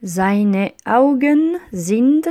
Seine Augen sind